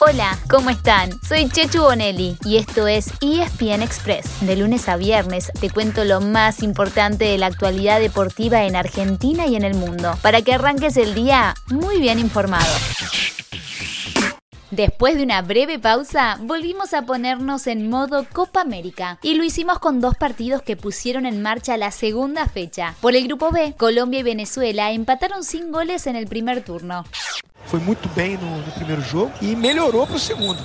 Hola, ¿cómo están? Soy Chechu Bonelli y esto es ESPN Express. De lunes a viernes te cuento lo más importante de la actualidad deportiva en Argentina y en el mundo, para que arranques el día muy bien informado. Después de una breve pausa, volvimos a ponernos en modo Copa América y lo hicimos con dos partidos que pusieron en marcha la segunda fecha. Por el grupo B, Colombia y Venezuela empataron sin goles en el primer turno. Foi muito bem no, no primeiro jogo e melhorou para o segundo.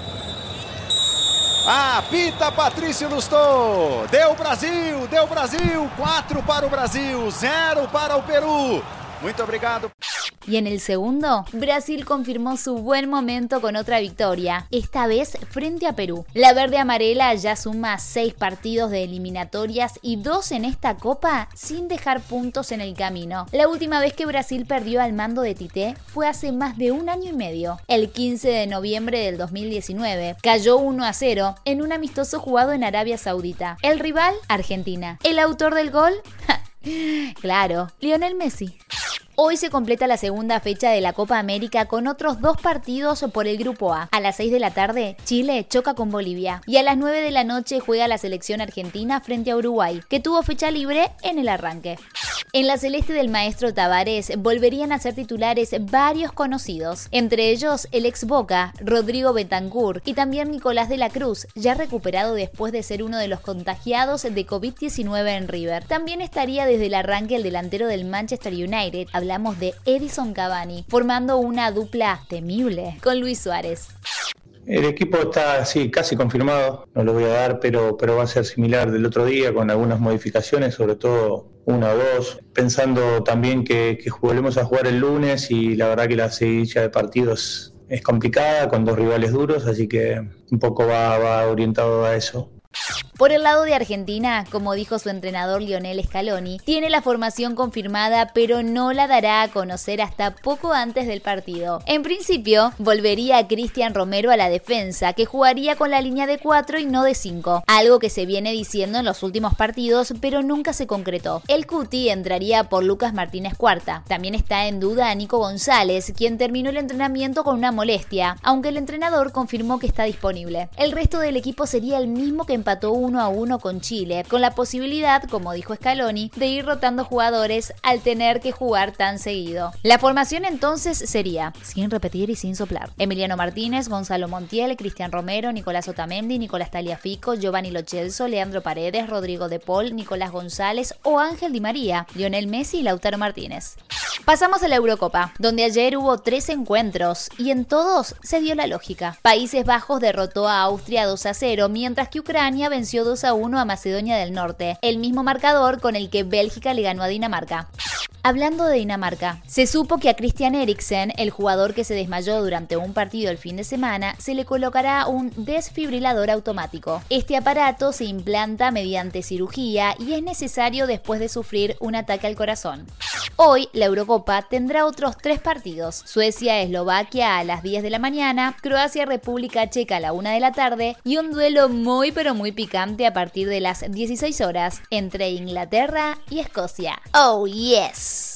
Ah, pita Patrício Lustô. Deu Brasil, deu Brasil. 4 para o Brasil, 0 para o Peru. Muito obrigado. Y en el segundo, Brasil confirmó su buen momento con otra victoria, esta vez frente a Perú. La verde amarela ya suma seis partidos de eliminatorias y dos en esta copa sin dejar puntos en el camino. La última vez que Brasil perdió al mando de Tite fue hace más de un año y medio, el 15 de noviembre del 2019. Cayó 1 a 0 en un amistoso jugado en Arabia Saudita. El rival, Argentina. El autor del gol, claro, Lionel Messi. Hoy se completa la segunda fecha de la Copa América con otros dos partidos por el Grupo A. A las 6 de la tarde, Chile choca con Bolivia. Y a las 9 de la noche juega la selección argentina frente a Uruguay, que tuvo fecha libre en el arranque. En la celeste del maestro Tavares volverían a ser titulares varios conocidos, entre ellos el ex Boca, Rodrigo Betancourt y también Nicolás de la Cruz, ya recuperado después de ser uno de los contagiados de COVID-19 en River. También estaría desde el arranque el delantero del Manchester United, hablamos de Edison Cavani, formando una dupla temible con Luis Suárez. El equipo está sí, casi confirmado, no lo voy a dar, pero, pero va a ser similar del otro día con algunas modificaciones, sobre todo una o dos, pensando también que, que volvemos a jugar el lunes y la verdad que la seguidilla de partidos es complicada con dos rivales duros, así que un poco va orientado a eso. Por el lado de Argentina, como dijo su entrenador Lionel Scaloni, tiene la formación confirmada pero no la dará a conocer hasta poco antes del partido. En principio, volvería Cristian Romero a la defensa, que jugaría con la línea de 4 y no de 5, algo que se viene diciendo en los últimos partidos pero nunca se concretó. El Cuti entraría por Lucas Martínez Cuarta. También está en duda a Nico González, quien terminó el entrenamiento con una molestia, aunque el entrenador confirmó que está disponible. El resto del equipo sería el mismo que empató uno a uno con Chile, con la posibilidad, como dijo Scaloni, de ir rotando jugadores al tener que jugar tan seguido. La formación entonces sería, sin repetir y sin soplar, Emiliano Martínez, Gonzalo Montiel, Cristian Romero, Nicolás Otamendi, Nicolás Taliafico, Giovanni Lochelso, Leandro Paredes, Rodrigo De Paul, Nicolás González o Ángel Di María, Lionel Messi y Lautaro Martínez. Pasamos a la Eurocopa, donde ayer hubo tres encuentros y en todos se dio la lógica. Países Bajos derrotó a Austria 2 a 0, mientras que Ucrania venció 2 a 1 a Macedonia del Norte, el mismo marcador con el que Bélgica le ganó a Dinamarca. Hablando de Dinamarca, se supo que a Christian Eriksen, el jugador que se desmayó durante un partido el fin de semana, se le colocará un desfibrilador automático. Este aparato se implanta mediante cirugía y es necesario después de sufrir un ataque al corazón. Hoy la Eurocopa tendrá otros tres partidos. Suecia-Eslovaquia a las 10 de la mañana, Croacia-República Checa a la 1 de la tarde y un duelo muy pero muy picante a partir de las 16 horas entre Inglaterra y Escocia. Oh yes.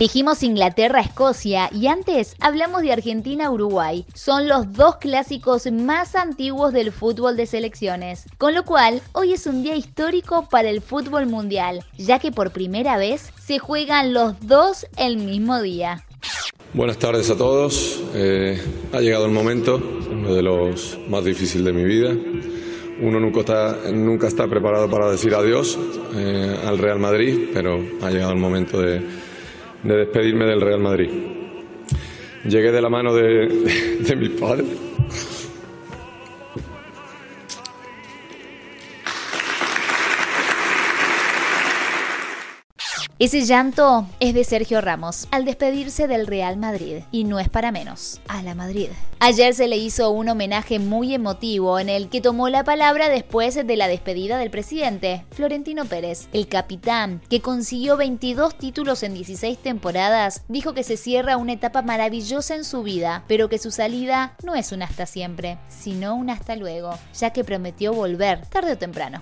Dijimos Inglaterra-Escocia y antes hablamos de Argentina-Uruguay. Son los dos clásicos más antiguos del fútbol de selecciones. Con lo cual, hoy es un día histórico para el fútbol mundial, ya que por primera vez se juegan los dos el mismo día. Buenas tardes a todos. Eh, ha llegado el momento, uno de los más difíciles de mi vida. Uno nunca está, nunca está preparado para decir adiós eh, al Real Madrid, pero ha llegado el momento de, de despedirme del Real Madrid. Llegué de la mano de, mis padres. Ese llanto es de Sergio Ramos al despedirse del Real Madrid y no es para menos, a la Madrid. Ayer se le hizo un homenaje muy emotivo en el que tomó la palabra después de la despedida del presidente, Florentino Pérez. El capitán, que consiguió 22 títulos en 16 temporadas, dijo que se cierra una etapa maravillosa en su vida, pero que su salida no es un hasta siempre, sino un hasta luego, ya que prometió volver tarde o temprano.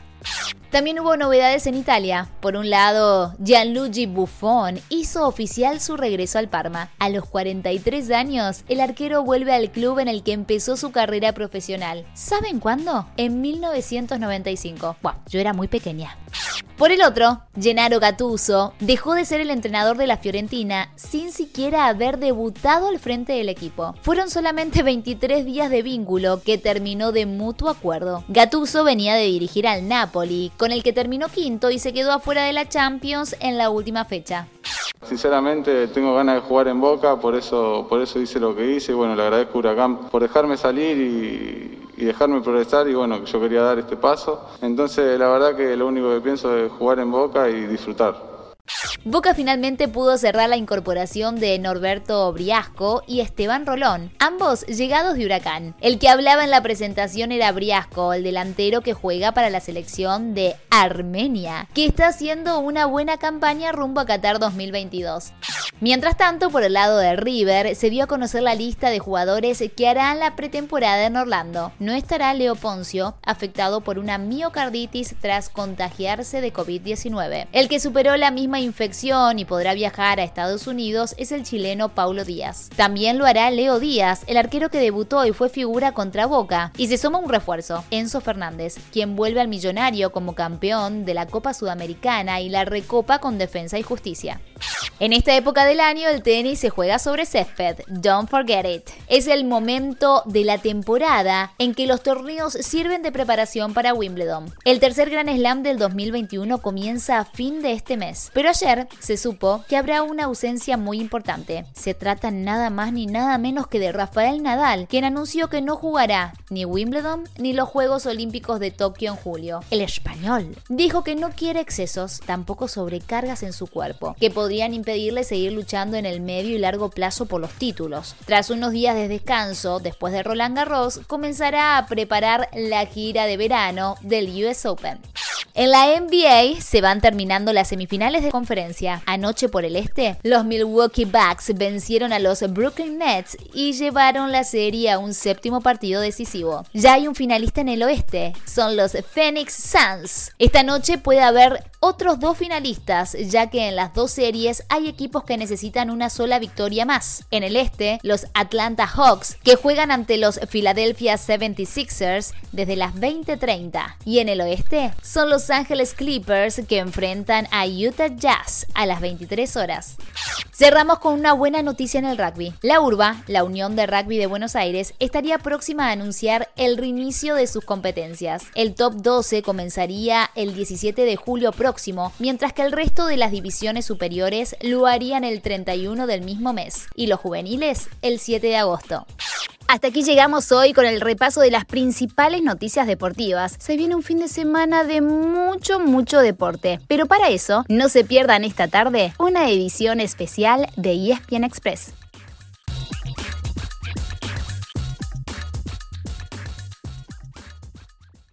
También hubo novedades en Italia. Por un lado, Gianluigi Buffon hizo oficial su regreso al Parma. A los 43 años, el arquero vuelve al club en el que empezó su carrera profesional. ¿Saben cuándo? En 1995. Bueno, yo era muy pequeña. Por el otro, Gennaro Gattuso dejó de ser el entrenador de la Fiorentina sin siquiera haber debutado al frente del equipo. Fueron solamente 23 días de vínculo que terminó de mutuo acuerdo. Gattuso venía de dirigir al Napoli, con el que terminó quinto y se quedó afuera de la Champions en la última fecha. Sinceramente tengo ganas de jugar en Boca, por eso, por eso hice lo que hice. Bueno, le agradezco a Huracán por dejarme salir y, y dejarme progresar y bueno, yo quería dar este paso. Entonces la verdad que lo único que pienso es jugar en Boca y disfrutar. Boca finalmente pudo cerrar la incorporación de Norberto Briasco y Esteban Rolón, ambos llegados de Huracán. El que hablaba en la presentación era Briasco, el delantero que juega para la selección de Armenia, que está haciendo una buena campaña rumbo a Qatar 2022. Mientras tanto, por el lado de River, se dio a conocer la lista de jugadores que harán la pretemporada en Orlando. No estará Leo Poncio, afectado por una miocarditis tras contagiarse de COVID-19. El que superó la misma infección y podrá viajar a Estados Unidos es el chileno Paulo Díaz. También lo hará Leo Díaz, el arquero que debutó y fue figura contra Boca. Y se suma un refuerzo, Enzo Fernández, quien vuelve al millonario como campeón de la Copa Sudamericana y la Recopa con Defensa y Justicia. En esta época del año el tenis se juega sobre césped, don't forget it. Es el momento de la temporada en que los torneos sirven de preparación para Wimbledon. El tercer Gran Slam del 2021 comienza a fin de este mes, ayer se supo que habrá una ausencia muy importante. Se trata nada más ni nada menos que de Rafael Nadal, quien anunció que no jugará ni Wimbledon ni los Juegos Olímpicos de Tokio en julio. El español dijo que no quiere excesos, tampoco sobrecargas en su cuerpo, que podrían impedirle seguir luchando en el medio y largo plazo por los títulos. Tras unos días de descanso, después de Roland Garros, comenzará a preparar la gira de verano del US Open. En la NBA se van terminando las semifinales de conferencia. Anoche por el este, los Milwaukee Bucks vencieron a los Brooklyn Nets y llevaron la serie a un séptimo partido decisivo. Ya hay un finalista en el oeste, son los Phoenix Suns. Esta noche puede haber otros dos finalistas, ya que en las dos series hay equipos que necesitan una sola victoria más. En el este, los Atlanta Hawks, que juegan ante los Philadelphia 76ers desde las 20:30. Y en el oeste, son los Angeles Clippers que enfrentan a Utah Jazz a las 23 horas. Cerramos con una buena noticia en el rugby. La URBA, la Unión de Rugby de Buenos Aires, estaría próxima a anunciar el reinicio de sus competencias. El top 12 comenzaría el 17 de julio próximo, mientras que el resto de las divisiones superiores lo harían el 31 del mismo mes y los juveniles el 7 de agosto. Hasta aquí llegamos hoy con el repaso de las principales noticias deportivas. Se viene un fin de semana de mucho, mucho deporte. Pero para eso, no se pierdan esta tarde una edición especial de ESPN Express.